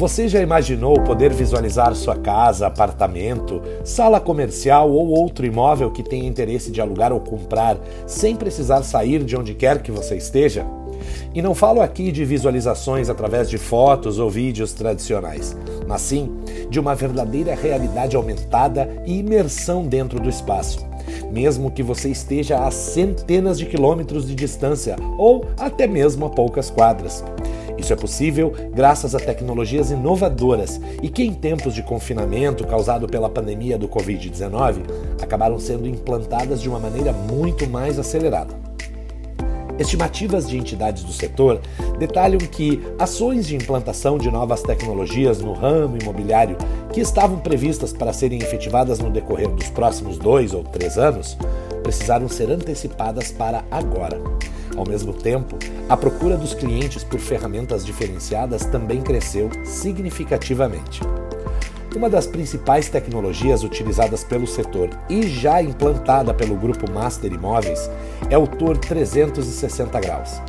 Você já imaginou poder visualizar sua casa, apartamento, sala comercial ou outro imóvel que tenha interesse de alugar ou comprar sem precisar sair de onde quer que você esteja? E não falo aqui de visualizações através de fotos ou vídeos tradicionais, mas sim de uma verdadeira realidade aumentada e imersão dentro do espaço. Mesmo que você esteja a centenas de quilômetros de distância ou até mesmo a poucas quadras. Isso é possível graças a tecnologias inovadoras e que, em tempos de confinamento causado pela pandemia do Covid-19, acabaram sendo implantadas de uma maneira muito mais acelerada. Estimativas de entidades do setor detalham que ações de implantação de novas tecnologias no ramo imobiliário que estavam previstas para serem efetivadas no decorrer dos próximos dois ou três anos precisaram ser antecipadas para agora. Ao mesmo tempo, a procura dos clientes por ferramentas diferenciadas também cresceu significativamente. Uma das principais tecnologias utilizadas pelo setor e já implantada pelo grupo Master Imóveis é o Tour 360 graus.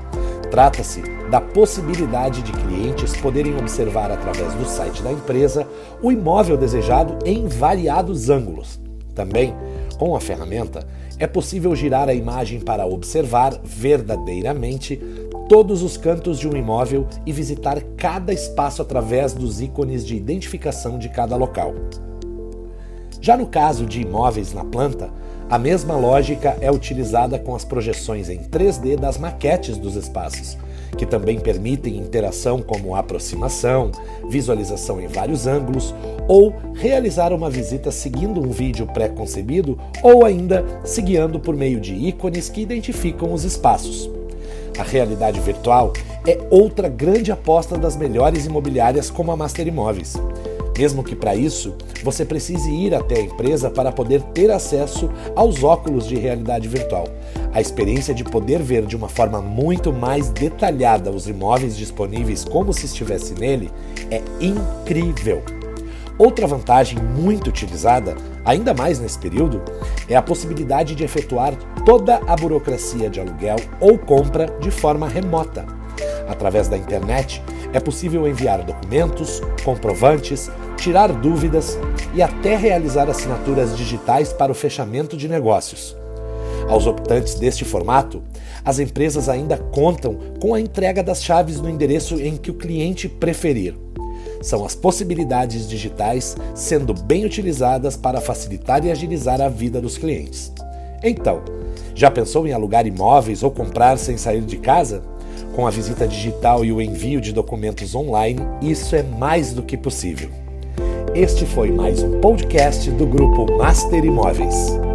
Trata-se da possibilidade de clientes poderem observar através do site da empresa o imóvel desejado em variados ângulos. Também, com a ferramenta, é possível girar a imagem para observar verdadeiramente todos os cantos de um imóvel e visitar cada espaço através dos ícones de identificação de cada local. Já no caso de imóveis na planta, a mesma lógica é utilizada com as projeções em 3D das maquetes dos espaços que também permitem interação como aproximação, visualização em vários ângulos ou realizar uma visita seguindo um vídeo pré-concebido ou ainda se guiando por meio de ícones que identificam os espaços. A realidade virtual é outra grande aposta das melhores imobiliárias como a Master Imóveis. Mesmo que para isso você precise ir até a empresa para poder ter acesso aos óculos de realidade virtual. A experiência de poder ver de uma forma muito mais detalhada os imóveis disponíveis como se estivesse nele é incrível. Outra vantagem muito utilizada, ainda mais nesse período, é a possibilidade de efetuar toda a burocracia de aluguel ou compra de forma remota. Através da internet, é possível enviar documentos, comprovantes, tirar dúvidas e até realizar assinaturas digitais para o fechamento de negócios. Aos optantes deste formato, as empresas ainda contam com a entrega das chaves no endereço em que o cliente preferir. São as possibilidades digitais sendo bem utilizadas para facilitar e agilizar a vida dos clientes. Então, já pensou em alugar imóveis ou comprar sem sair de casa? Com a visita digital e o envio de documentos online, isso é mais do que possível. Este foi mais um podcast do grupo Master Imóveis.